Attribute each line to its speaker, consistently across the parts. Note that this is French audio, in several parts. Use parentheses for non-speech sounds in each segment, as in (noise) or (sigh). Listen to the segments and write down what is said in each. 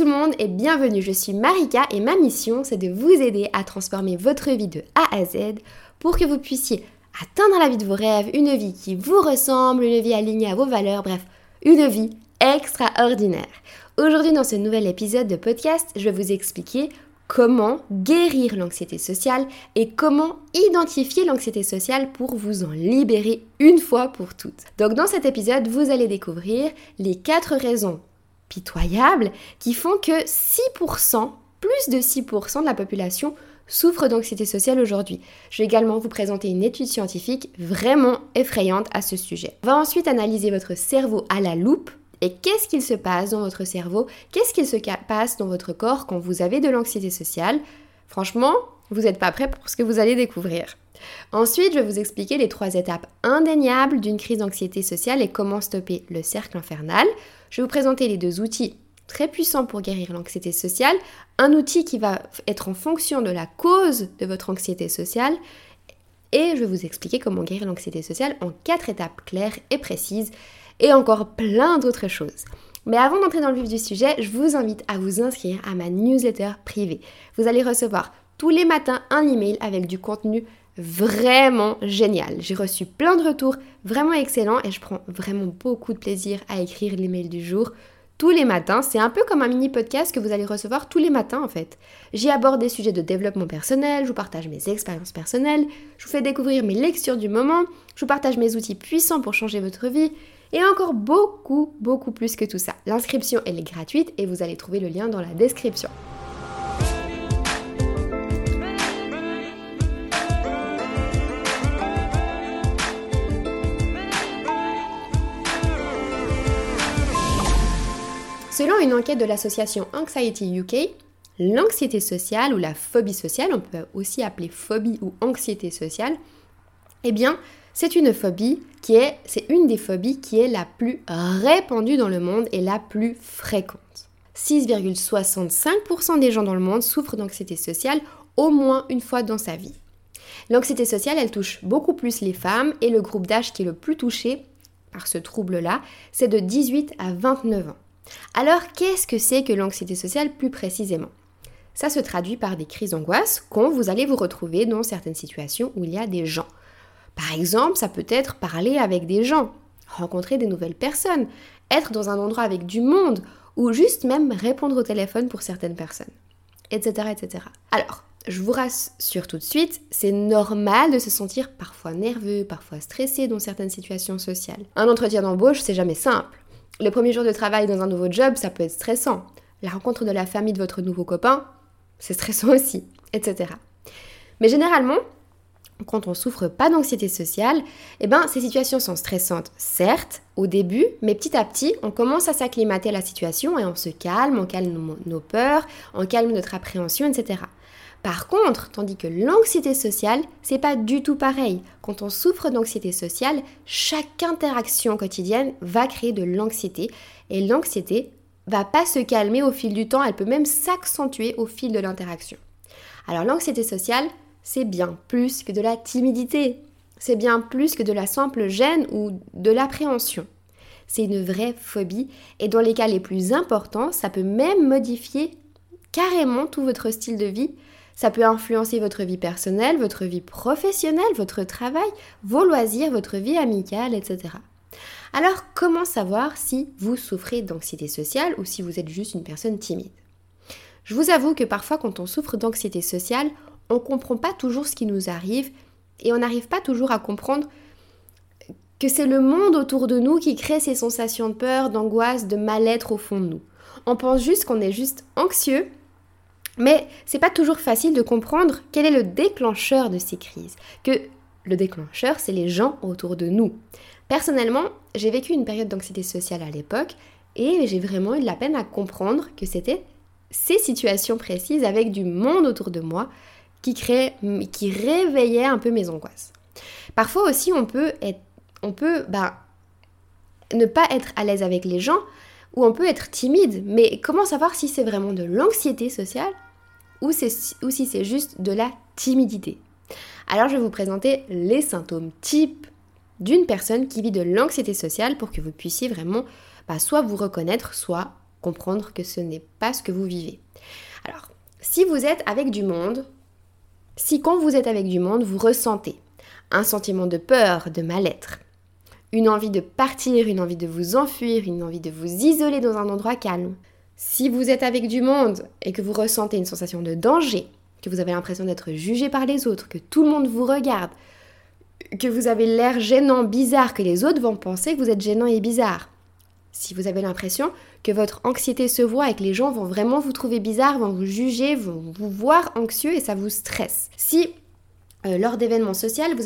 Speaker 1: tout le monde et bienvenue, je suis Marika et ma mission c'est de vous aider à transformer votre vie de A à Z pour que vous puissiez atteindre la vie de vos rêves, une vie qui vous ressemble, une vie alignée à vos valeurs, bref, une vie extraordinaire. Aujourd'hui dans ce nouvel épisode de podcast, je vais vous expliquer comment guérir l'anxiété sociale et comment identifier l'anxiété sociale pour vous en libérer une fois pour toutes. Donc dans cet épisode, vous allez découvrir les 4 raisons pitoyables qui font que 6%, plus de 6% de la population souffre d'anxiété sociale aujourd'hui. Je vais également vous présenter une étude scientifique vraiment effrayante à ce sujet. On va ensuite analyser votre cerveau à la loupe et qu'est-ce qu'il se passe dans votre cerveau Qu'est-ce qu'il se passe dans votre corps quand vous avez de l'anxiété sociale Franchement, vous n'êtes pas prêt pour ce que vous allez découvrir. Ensuite, je vais vous expliquer les trois étapes indéniables d'une crise d'anxiété sociale et comment stopper le cercle infernal. Je vais vous présenter les deux outils très puissants pour guérir l'anxiété sociale. Un outil qui va être en fonction de la cause de votre anxiété sociale. Et je vais vous expliquer comment guérir l'anxiété sociale en quatre étapes claires et précises. Et encore plein d'autres choses. Mais avant d'entrer dans le vif du sujet, je vous invite à vous inscrire à ma newsletter privée. Vous allez recevoir tous les matins un email avec du contenu vraiment génial. J'ai reçu plein de retours vraiment excellents et je prends vraiment beaucoup de plaisir à écrire l'email du jour tous les matins. C'est un peu comme un mini podcast que vous allez recevoir tous les matins en fait. J'y aborde des sujets de développement personnel, je vous partage mes expériences personnelles, je vous fais découvrir mes lectures du moment, je vous partage mes outils puissants pour changer votre vie et encore beaucoup, beaucoup plus que tout ça. L'inscription elle est gratuite et vous allez trouver le lien dans la description. Selon une enquête de l'association Anxiety UK, l'anxiété sociale ou la phobie sociale, on peut aussi appeler phobie ou anxiété sociale, eh bien, c'est une phobie qui est, c'est une des phobies qui est la plus répandue dans le monde et la plus fréquente. 6,65% des gens dans le monde souffrent d'anxiété sociale au moins une fois dans sa vie. L'anxiété sociale, elle touche beaucoup plus les femmes et le groupe d'âge qui est le plus touché par ce trouble-là, c'est de 18 à 29 ans. Alors, qu'est-ce que c'est que l'anxiété sociale plus précisément? Ça se traduit par des crises d'angoisse quand vous allez vous retrouver dans certaines situations où il y a des gens. Par exemple, ça peut être parler avec des gens, rencontrer des nouvelles personnes, être dans un endroit avec du monde, ou juste même répondre au téléphone pour certaines personnes, etc. etc. Alors, je vous rassure tout de suite, c'est normal de se sentir parfois nerveux, parfois stressé dans certaines situations sociales. Un entretien d'embauche, c'est jamais simple. Le premier jour de travail dans un nouveau job, ça peut être stressant. La rencontre de la famille de votre nouveau copain, c'est stressant (laughs) aussi, etc. Mais généralement, quand on souffre pas d'anxiété sociale, eh ben ces situations sont stressantes, certes, au début, mais petit à petit, on commence à s'acclimater à la situation et on se calme, on calme nos peurs, on calme notre appréhension, etc. Par contre, tandis que l'anxiété sociale, c'est pas du tout pareil. Quand on souffre d'anxiété sociale, chaque interaction quotidienne va créer de l'anxiété et l'anxiété va pas se calmer au fil du temps, elle peut même s'accentuer au fil de l'interaction. Alors l'anxiété sociale, c'est bien plus que de la timidité. C'est bien plus que de la simple gêne ou de l'appréhension. C'est une vraie phobie et dans les cas les plus importants, ça peut même modifier carrément tout votre style de vie ça peut influencer votre vie personnelle, votre vie professionnelle, votre travail, vos loisirs, votre vie amicale, etc. Alors, comment savoir si vous souffrez d'anxiété sociale ou si vous êtes juste une personne timide? Je vous avoue que parfois, quand on souffre d'anxiété sociale, on ne comprend pas toujours ce qui nous arrive et on n'arrive pas toujours à comprendre que c'est le monde autour de nous qui crée ces sensations de peur, d'angoisse, de mal-être au fond de nous. On pense juste qu'on est juste anxieux mais c'est pas toujours facile de comprendre quel est le déclencheur de ces crises. Que le déclencheur, c'est les gens autour de nous. Personnellement, j'ai vécu une période d'anxiété sociale à l'époque et j'ai vraiment eu de la peine à comprendre que c'était ces situations précises avec du monde autour de moi qui créait, qui réveillait un peu mes angoisses. Parfois aussi, on peut être, on peut, bah, ne pas être à l'aise avec les gens ou on peut être timide. Mais comment savoir si c'est vraiment de l'anxiété sociale ou, si c'est juste de la timidité. Alors je vais vous présenter les symptômes types d'une personne qui vit de l'anxiété sociale pour que vous puissiez vraiment bah, soit vous reconnaître, soit comprendre que ce n'est pas ce que vous vivez. Alors, si vous êtes avec du monde, si quand vous êtes avec du monde, vous ressentez un sentiment de peur, de mal-être, une envie de partir, une envie de vous enfuir, une envie de vous isoler dans un endroit calme, si vous êtes avec du monde et que vous ressentez une sensation de danger, que vous avez l'impression d'être jugé par les autres, que tout le monde vous regarde, que vous avez l'air gênant, bizarre, que les autres vont penser que vous êtes gênant et bizarre. Si vous avez l'impression que votre anxiété se voit et que les gens vont vraiment vous trouver bizarre, vont vous juger, vont vous voir anxieux et ça vous stresse. Si euh, lors d'événements sociaux, vous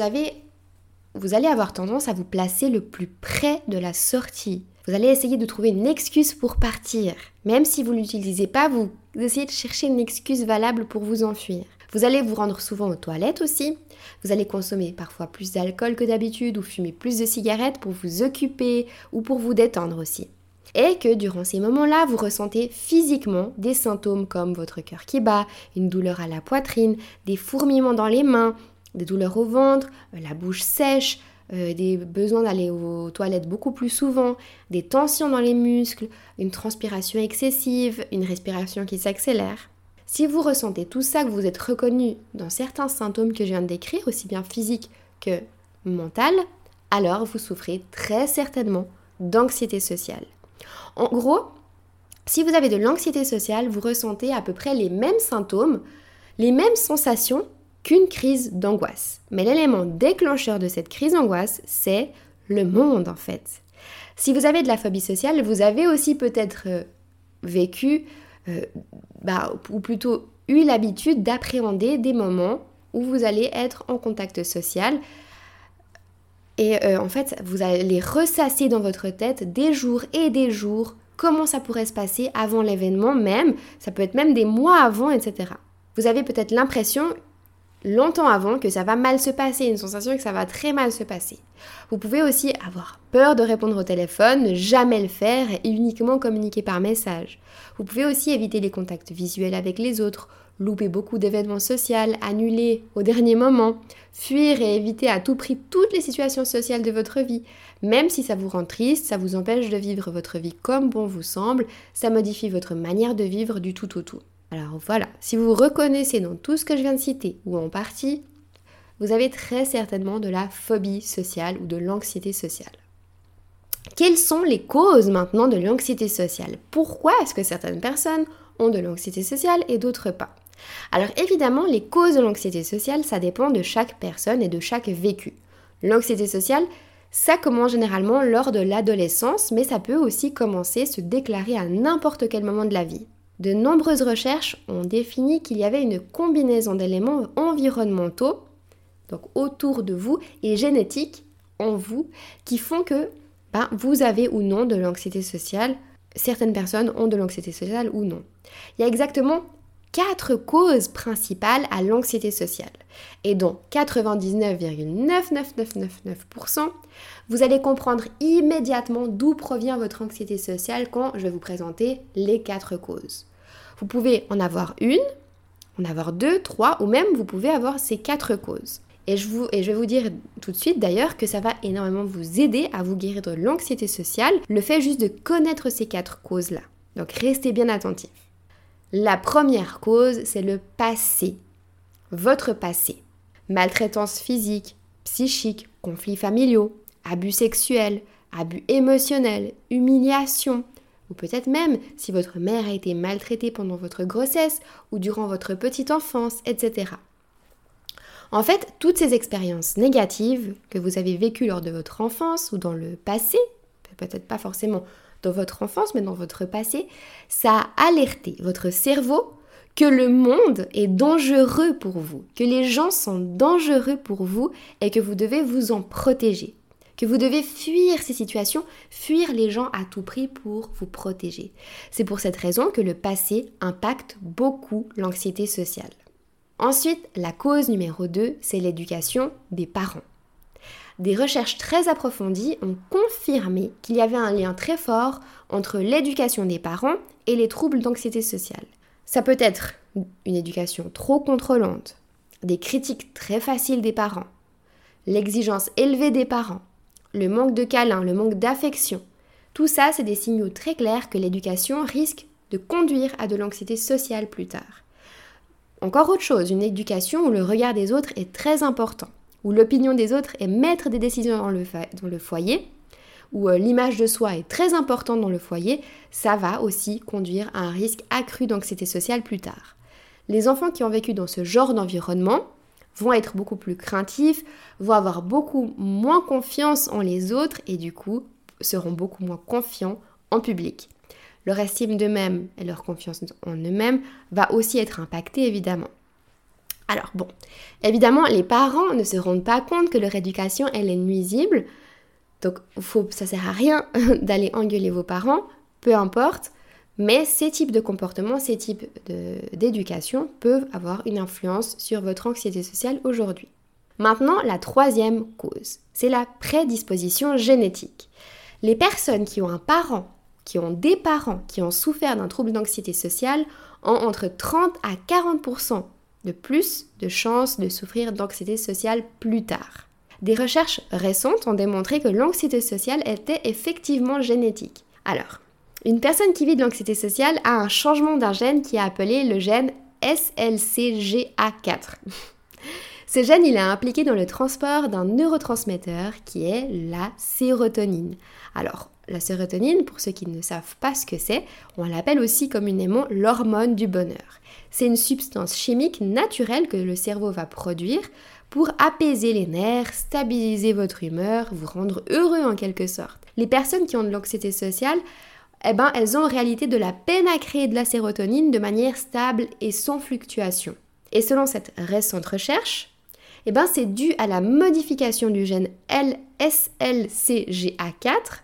Speaker 1: vous allez avoir tendance à vous placer le plus près de la sortie. Vous allez essayer de trouver une excuse pour partir. Même si vous ne l'utilisez pas, vous essayez de chercher une excuse valable pour vous enfuir. Vous allez vous rendre souvent aux toilettes aussi. Vous allez consommer parfois plus d'alcool que d'habitude ou fumer plus de cigarettes pour vous occuper ou pour vous détendre aussi. Et que durant ces moments-là, vous ressentez physiquement des symptômes comme votre cœur qui bat, une douleur à la poitrine, des fourmillements dans les mains, des douleurs au ventre, la bouche sèche, euh, des besoins d'aller aux toilettes beaucoup plus souvent, des tensions dans les muscles, une transpiration excessive, une respiration qui s'accélère. Si vous ressentez tout ça, que vous êtes reconnu dans certains symptômes que je viens de décrire, aussi bien physiques que mental, alors vous souffrez très certainement d'anxiété sociale. En gros, si vous avez de l'anxiété sociale, vous ressentez à peu près les mêmes symptômes, les mêmes sensations qu'une crise d'angoisse. Mais l'élément déclencheur de cette crise d'angoisse, c'est le monde en fait. Si vous avez de la phobie sociale, vous avez aussi peut-être euh, vécu euh, bah, ou plutôt eu l'habitude d'appréhender des moments où vous allez être en contact social. Et euh, en fait, vous allez ressasser dans votre tête des jours et des jours comment ça pourrait se passer avant l'événement même. Ça peut être même des mois avant, etc. Vous avez peut-être l'impression longtemps avant que ça va mal se passer, une sensation que ça va très mal se passer. Vous pouvez aussi avoir peur de répondre au téléphone, ne jamais le faire et uniquement communiquer par message. Vous pouvez aussi éviter les contacts visuels avec les autres, louper beaucoup d'événements sociaux, annuler au dernier moment, fuir et éviter à tout prix toutes les situations sociales de votre vie. Même si ça vous rend triste, ça vous empêche de vivre votre vie comme bon vous semble, ça modifie votre manière de vivre du tout au tout. Alors voilà, si vous reconnaissez dans tout ce que je viens de citer, ou en partie, vous avez très certainement de la phobie sociale ou de l'anxiété sociale. Quelles sont les causes maintenant de l'anxiété sociale? Pourquoi est-ce que certaines personnes ont de l'anxiété sociale et d'autres pas? Alors évidemment, les causes de l'anxiété sociale, ça dépend de chaque personne et de chaque vécu. L'anxiété sociale, ça commence généralement lors de l'adolescence, mais ça peut aussi commencer, se déclarer à n'importe quel moment de la vie. De nombreuses recherches ont défini qu'il y avait une combinaison d'éléments environnementaux, donc autour de vous, et génétiques en vous, qui font que ben, vous avez ou non de l'anxiété sociale. Certaines personnes ont de l'anxiété sociale ou non. Il y a exactement quatre causes principales à l'anxiété sociale. Et dont 99,99999%, vous allez comprendre immédiatement d'où provient votre anxiété sociale quand je vais vous présenter les quatre causes. Vous pouvez en avoir une, en avoir deux, trois, ou même vous pouvez avoir ces quatre causes. Et je, et je vais vous dire tout de suite d'ailleurs que ça va énormément vous aider à vous guérir de l'anxiété sociale, le fait juste de connaître ces quatre causes-là. Donc restez bien attentifs. La première cause, c'est le passé. Votre passé. Maltraitance physique, psychique, conflits familiaux, abus sexuels, abus émotionnels, humiliation, ou peut-être même si votre mère a été maltraitée pendant votre grossesse ou durant votre petite enfance, etc. En fait, toutes ces expériences négatives que vous avez vécues lors de votre enfance ou dans le passé, peut-être pas forcément dans votre enfance, mais dans votre passé, ça a alerté votre cerveau que le monde est dangereux pour vous, que les gens sont dangereux pour vous et que vous devez vous en protéger, que vous devez fuir ces situations, fuir les gens à tout prix pour vous protéger. C'est pour cette raison que le passé impacte beaucoup l'anxiété sociale. Ensuite, la cause numéro 2, c'est l'éducation des parents des recherches très approfondies ont confirmé qu'il y avait un lien très fort entre l'éducation des parents et les troubles d'anxiété sociale. Ça peut être une éducation trop contrôlante, des critiques très faciles des parents, l'exigence élevée des parents, le manque de câlin, le manque d'affection, Tout ça, c'est des signaux très clairs que l'éducation risque de conduire à de l'anxiété sociale plus tard. Encore autre chose, une éducation où le regard des autres est très important, où l'opinion des autres est maître des décisions dans le, dans le foyer, où euh, l'image de soi est très importante dans le foyer, ça va aussi conduire à un risque accru d'anxiété sociale plus tard. Les enfants qui ont vécu dans ce genre d'environnement vont être beaucoup plus craintifs, vont avoir beaucoup moins confiance en les autres et du coup seront beaucoup moins confiants en public. Leur estime d'eux-mêmes et leur confiance en eux-mêmes va aussi être impactée évidemment. Alors bon, évidemment, les parents ne se rendent pas compte que leur éducation, elle est nuisible. Donc, faut, ça sert à rien (laughs) d'aller engueuler vos parents, peu importe. Mais ces types de comportements, ces types d'éducation peuvent avoir une influence sur votre anxiété sociale aujourd'hui. Maintenant, la troisième cause, c'est la prédisposition génétique. Les personnes qui ont un parent, qui ont des parents qui ont souffert d'un trouble d'anxiété sociale ont entre 30 à 40% de plus de chances de souffrir d'anxiété sociale plus tard. Des recherches récentes ont démontré que l'anxiété sociale était effectivement génétique. Alors, une personne qui vit de l'anxiété sociale a un changement d'un gène qui est appelé le gène SLCGA4. (laughs) Ce gène, il est impliqué dans le transport d'un neurotransmetteur qui est la sérotonine. Alors, la sérotonine, pour ceux qui ne savent pas ce que c'est, on l'appelle aussi communément l'hormone du bonheur. C'est une substance chimique naturelle que le cerveau va produire pour apaiser les nerfs, stabiliser votre humeur, vous rendre heureux en quelque sorte. Les personnes qui ont de l'anxiété sociale eh ben, elles ont en réalité de la peine à créer de la sérotonine de manière stable et sans fluctuation. Et selon cette récente recherche, eh ben, c'est dû à la modification du gène LSLCGA4.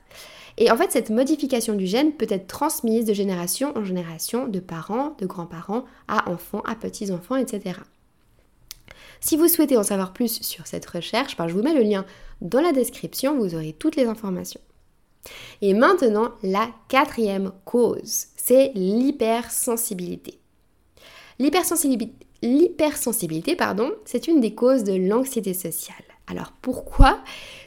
Speaker 1: Et en fait, cette modification du gène peut être transmise de génération en génération, de parents, de grands-parents, à enfants, à petits-enfants, etc. Si vous souhaitez en savoir plus sur cette recherche, ben, je vous mets le lien dans la description, vous aurez toutes les informations. Et maintenant, la quatrième cause, c'est l'hypersensibilité. L'hypersensibilité, pardon, c'est une des causes de l'anxiété sociale. Alors pourquoi?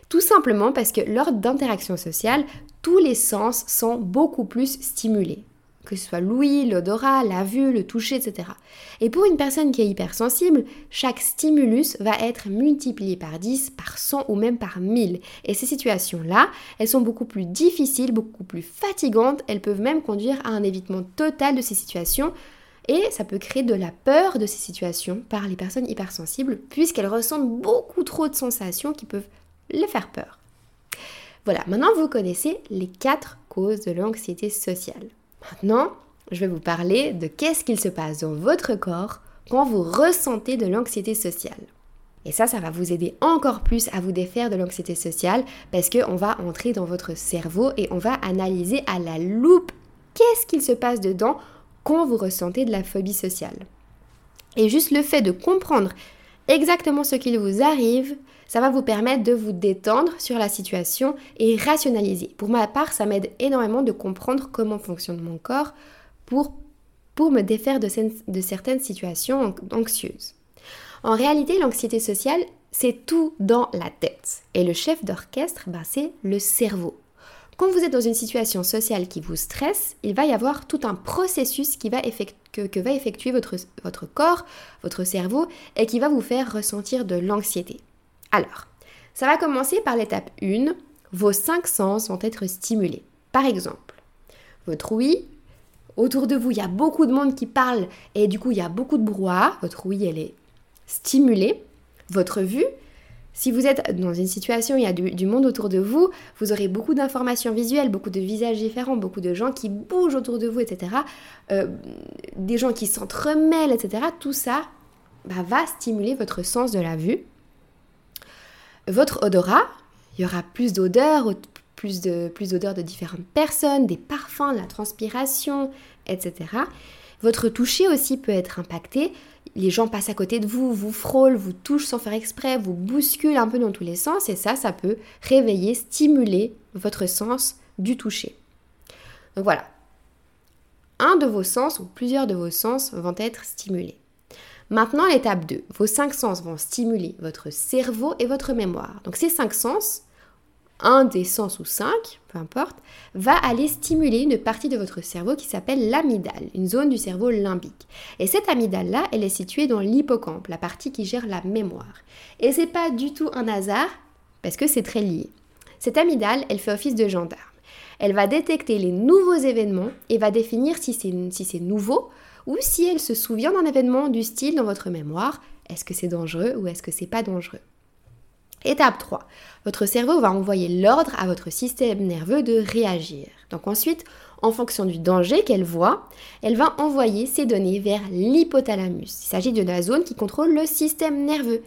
Speaker 1: Tout simplement parce que lors d'interactions sociales, tous les sens sont beaucoup plus stimulés que ce soit l'ouïe, l'odorat, la vue, le toucher, etc. Et pour une personne qui est hypersensible, chaque stimulus va être multiplié par 10, par 100 ou même par 1000. Et ces situations-là, elles sont beaucoup plus difficiles, beaucoup plus fatigantes, elles peuvent même conduire à un évitement total de ces situations. Et ça peut créer de la peur de ces situations par les personnes hypersensibles, puisqu'elles ressentent beaucoup trop de sensations qui peuvent les faire peur. Voilà, maintenant vous connaissez les quatre causes de l'anxiété sociale. Maintenant, je vais vous parler de qu'est-ce qu'il se passe dans votre corps quand vous ressentez de l'anxiété sociale. Et ça, ça va vous aider encore plus à vous défaire de l'anxiété sociale parce qu'on va entrer dans votre cerveau et on va analyser à la loupe qu'est-ce qu'il se passe dedans quand vous ressentez de la phobie sociale. Et juste le fait de comprendre exactement ce qu'il vous arrive, ça va vous permettre de vous détendre sur la situation et rationaliser. Pour ma part, ça m'aide énormément de comprendre comment fonctionne mon corps pour, pour me défaire de, de certaines situations anxieuses. En réalité, l'anxiété sociale, c'est tout dans la tête. Et le chef d'orchestre, bah, c'est le cerveau. Quand vous êtes dans une situation sociale qui vous stresse, il va y avoir tout un processus qui va que, que, va effectuer votre, votre corps, votre cerveau, et qui va vous faire ressentir de l'anxiété. Alors, ça va commencer par l'étape 1. Vos cinq sens vont être stimulés. Par exemple, votre ouïe, autour de vous, il y a beaucoup de monde qui parle et du coup, il y a beaucoup de brouhaha. Votre ouïe, elle est stimulée. Votre vue, si vous êtes dans une situation où il y a du, monde autour de vous, vous aurez beaucoup d'informations visuelles, beaucoup de visages différents, beaucoup de gens qui bougent autour de vous, etc. Euh, des gens qui s'entremêlent, etc. Tout ça bah, va stimuler votre sens de la vue. Votre odorat, il y aura plus d'odeurs, plus de, plus d'odeurs de différentes personnes, des parfums, de la transpiration, etc. Votre toucher aussi peut être impacté. Les gens passent à côté de vous, vous frôlent, vous touchent sans faire exprès, vous bousculent un peu dans tous les sens et ça, ça peut réveiller, stimuler votre sens du toucher. Donc voilà. Un de vos sens ou plusieurs de vos sens vont être stimulés. Maintenant, l'étape 2. Vos cinq sens vont stimuler votre cerveau et votre mémoire. Donc ces cinq sens, un des sens ou cinq, peu importe, va aller stimuler une partie de votre cerveau qui s'appelle l'amygdale, une zone du cerveau limbique. Et cette amygdale-là, elle est située dans l'hippocampe, la partie qui gère la mémoire. Et c'est pas du tout un hasard, parce que c'est très lié. Cette amygdale, elle fait office de gendarme. Elle va détecter les nouveaux événements et va définir si c'est nouveau ou si elle se souvient d'un événement du style dans votre mémoire, est-ce que c'est dangereux ou est-ce que c'est pas dangereux? Étape 3. Votre cerveau va envoyer l'ordre à votre système nerveux de réagir. Donc ensuite, en fonction du danger qu'elle voit, elle va envoyer ces données vers l'hypothalamus. Il s'agit de la zone qui contrôle le système nerveux.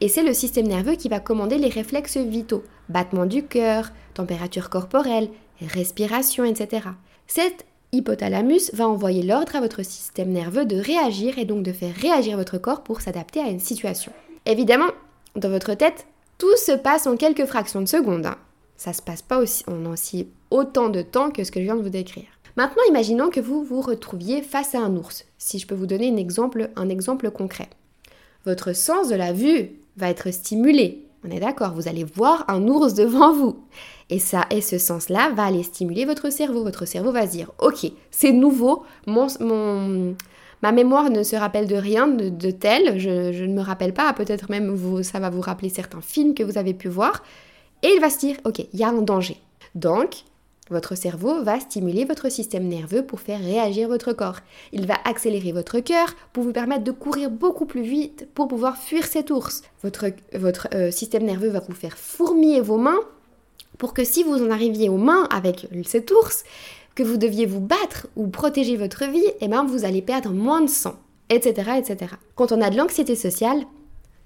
Speaker 1: Et c'est le système nerveux qui va commander les réflexes vitaux, battement du cœur, température corporelle, respiration, etc. Cet hypothalamus va envoyer l'ordre à votre système nerveux de réagir et donc de faire réagir votre corps pour s'adapter à une situation. Évidemment, dans votre tête, tout se passe en quelques fractions de secondes. Hein. Ça se passe pas aussi, en aussi autant de temps que ce que je viens de vous décrire. Maintenant, imaginons que vous vous retrouviez face à un ours. Si je peux vous donner un exemple, un exemple concret. Votre sens de la vue va être stimulé. On est d'accord, vous allez voir un ours devant vous. Et ça, et ce sens-là va aller stimuler votre cerveau. Votre cerveau va se dire, ok, c'est nouveau, mon, mon, ma mémoire ne se rappelle de rien de, tel, je, ne me rappelle pas, peut-être même ça va vous rappeler certains films que vous avez pu voir, et il va se dire, ok, il y a un danger. Donc, votre cerveau va stimuler votre système nerveux pour faire réagir votre corps. Il va accélérer votre cœur pour vous permettre de courir beaucoup plus vite pour pouvoir fuir cet ours. Votre, votre euh, système nerveux va vous faire fourmiller vos mains pour que si vous en arriviez aux mains avec cet ours, que vous deviez vous battre ou protéger votre vie, eh ben vous allez perdre moins de sang, etc., etc. Quand on a de l'anxiété sociale,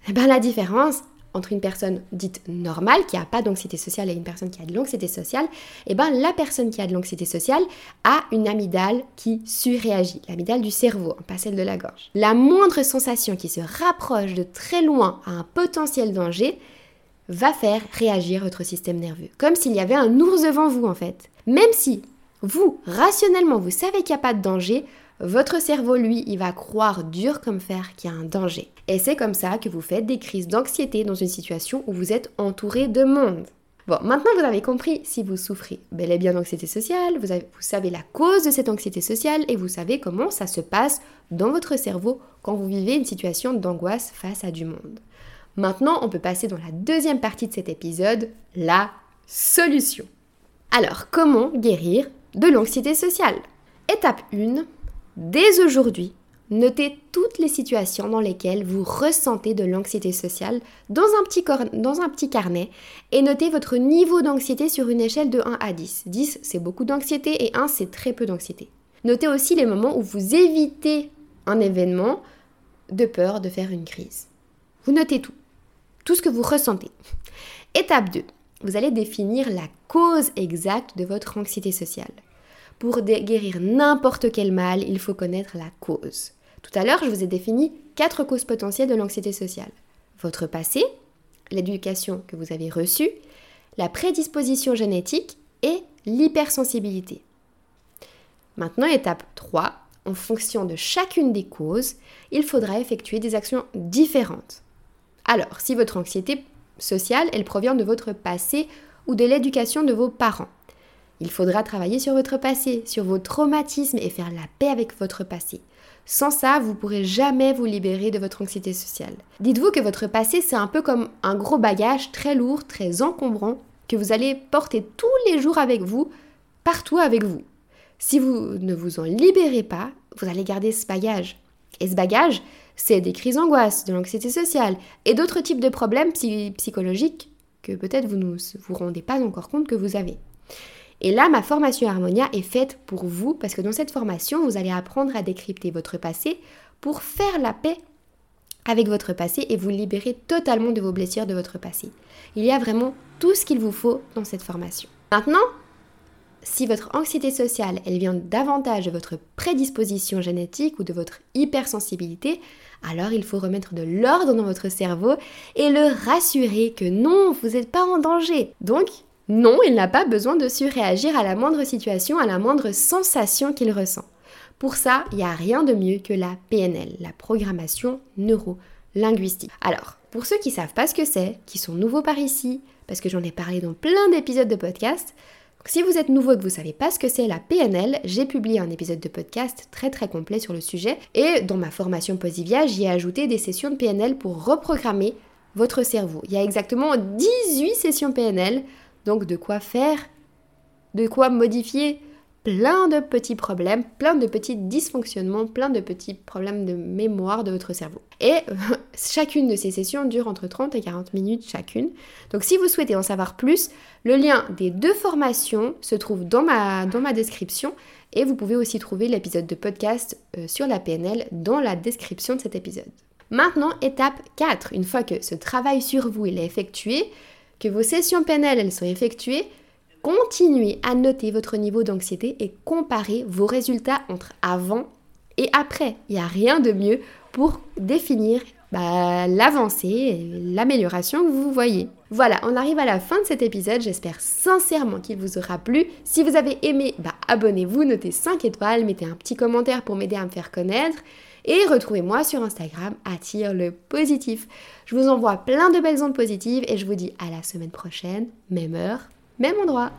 Speaker 1: eh ben la différence entre une personne dite normale, qui n'a pas d'anxiété sociale, et une personne qui a de l'anxiété sociale, eh ben la personne qui a de l'anxiété sociale a une amygdale qui surréagit, l'amygdale du cerveau, pas celle de la gorge. La moindre sensation qui se rapproche de très loin à un potentiel danger va faire réagir votre système nerveux, comme s'il y avait un ours devant vous en fait. Même si vous, rationnellement, vous savez qu'il n'y a pas de danger, votre cerveau, lui, il va croire dur comme fer qu'il y a un danger. Et c'est comme ça que vous faites des crises d'anxiété dans une situation où vous êtes entouré de monde. Bon, maintenant vous avez compris si vous souffrez bel et bien d'anxiété sociale, vous, vous, savez la cause de cette anxiété sociale et vous savez comment ça se passe dans votre cerveau quand vous vivez une situation d'angoisse face à du monde. Maintenant, on peut passer dans la deuxième partie de cet épisode, la solution. Alors, comment guérir de l'anxiété sociale? Étape 1. Dès aujourd'hui, notez toutes les situations dans lesquelles vous ressentez de l'anxiété sociale dans un, petit carnet et notez votre niveau d'anxiété sur une échelle de 1 à 10. 10, c'est beaucoup d'anxiété et 1, c'est très peu d'anxiété. Notez aussi les moments où vous évitez un événement de peur de faire une crise. Vous notez tout, tout ce que vous ressentez. Étape 2 vous allez définir la cause exacte de votre anxiété sociale. Pour guérir n'importe quel mal, il faut connaître la cause. Tout à l'heure, je vous ai défini quatre causes potentielles de l'anxiété sociale. Votre passé, l'éducation que vous avez reçue, la prédisposition génétique et l'hypersensibilité. Maintenant, étape 3, en fonction de chacune des causes, il faudra effectuer des actions différentes. Alors, si votre anxiété sociale, elle provient de votre passé ou de l'éducation de vos parents. Il faudra travailler sur votre passé, sur vos traumatismes et faire la paix avec votre passé. Sans ça, vous ne pourrez jamais vous libérer de votre anxiété sociale. Dites-vous que votre passé, c'est un peu comme un gros bagage très lourd, très encombrant, que vous allez porter tous les jours avec vous, partout avec vous. Si vous ne vous en libérez pas, vous allez garder ce bagage. Et ce bagage, c'est des crises d'angoisse, de l'anxiété sociale et d'autres types de problèmes psychologiques que peut-être vous ne vous rendez pas encore compte que vous avez. Et là, ma formation Harmonia est faite pour vous parce que dans cette formation, vous allez apprendre à décrypter votre passé pour faire la paix avec votre passé et vous libérer totalement de vos blessures de votre passé. Il y a vraiment tout ce qu'il vous faut dans cette formation. Maintenant, si votre anxiété sociale, elle vient davantage de votre prédisposition génétique ou de votre hypersensibilité, alors il faut remettre de l'ordre dans votre cerveau et le rassurer que non, vous n'êtes pas en danger. Donc, non, il n'a pas besoin de surréagir à la moindre situation, à la moindre sensation qu'il ressent. Pour ça, il n'y a rien de mieux que la PNL, la programmation neuro-linguistique. Alors, Pour ceux qui savent pas ce que c'est, qui sont nouveaux par ici, parce que j'en ai parlé dans plein d'épisodes de podcast, si vous êtes nouveau et que vous savez pas ce que c'est la PNL, j'ai publié un épisode de podcast très très complet sur le sujet et dans ma formation Posivia, j'y ai ajouté des sessions de PNL pour reprogrammer votre cerveau. Il y a exactement 18 sessions PNL, donc de quoi faire, de quoi modifier plein de petits problèmes, plein de petits dysfonctionnements, plein de petits problèmes de mémoire de votre cerveau. Et (laughs) chacune de ces sessions dure entre 30 et 40 minutes chacune. Donc si vous souhaitez en savoir plus, le lien des deux formations se trouve dans ma, dans ma description et vous pouvez aussi trouver l'épisode de podcast euh, sur la PNL dans la description de cet épisode. Maintenant, étape 4. Une fois que ce travail sur vous est effectué, que vos sessions PNL sont effectuées, continuez à noter votre niveau d'anxiété et comparez vos résultats entre avant et après. Il n'y a rien de mieux pour définir bah, l'avancée et l'amélioration que vous voyez. Voilà, on arrive à la fin de cet épisode. J'espère sincèrement qu'il vous aura plu. Si vous avez aimé, bah, abonnez-vous, notez 5 étoiles, mettez un petit commentaire pour m'aider à me faire connaître. Et retrouvez-moi sur Instagram, attire le positif. Je vous envoie plein de belles ondes positives et je vous dis à la semaine prochaine, même heure, même endroit.